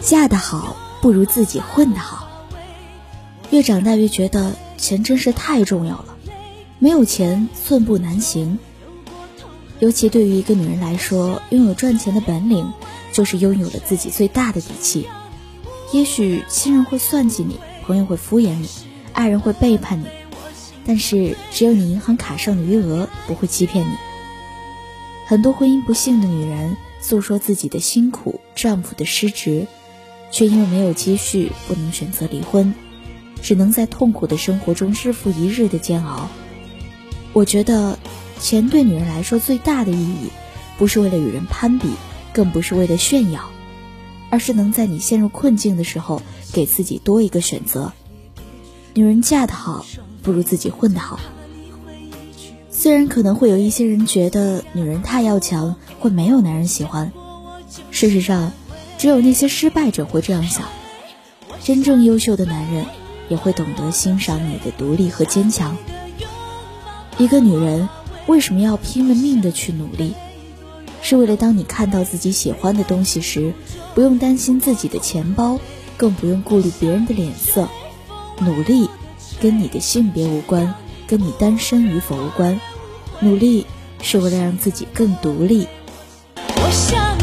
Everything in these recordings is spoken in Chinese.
嫁得好不如自己混得好。越长大越觉得钱真是太重要了，没有钱寸步难行。尤其对于一个女人来说，拥有赚钱的本领，就是拥有了自己最大的底气。也许亲人会算计你，朋友会敷衍你，爱人会背叛你，但是只有你银行卡上的余额不会欺骗你。很多婚姻不幸的女人诉说自己的辛苦，丈夫的失职。却因为没有积蓄，不能选择离婚，只能在痛苦的生活中日复一日的煎熬。我觉得，钱对女人来说最大的意义，不是为了与人攀比，更不是为了炫耀，而是能在你陷入困境的时候，给自己多一个选择。女人嫁得好，不如自己混得好。虽然可能会有一些人觉得女人太要强，会没有男人喜欢，事实上。只有那些失败者会这样想，真正优秀的男人也会懂得欣赏你的独立和坚强。一个女人为什么要拼了命的去努力？是为了当你看到自己喜欢的东西时，不用担心自己的钱包，更不用顾虑别人的脸色。努力跟你的性别无关，跟你单身与否无关，努力是为了让自己更独立。我想。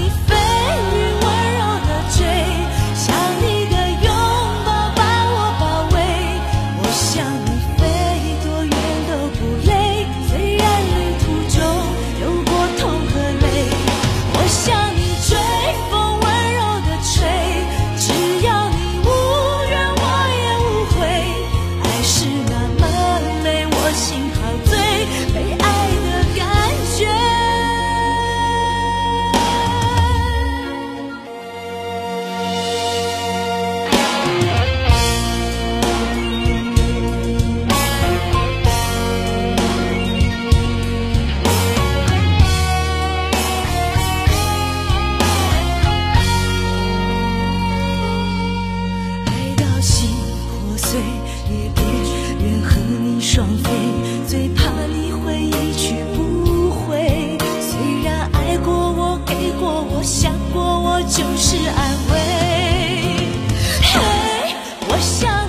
最怕你会一去不回，虽然爱过我，给过我，想过我，就是安慰。嘿，我想。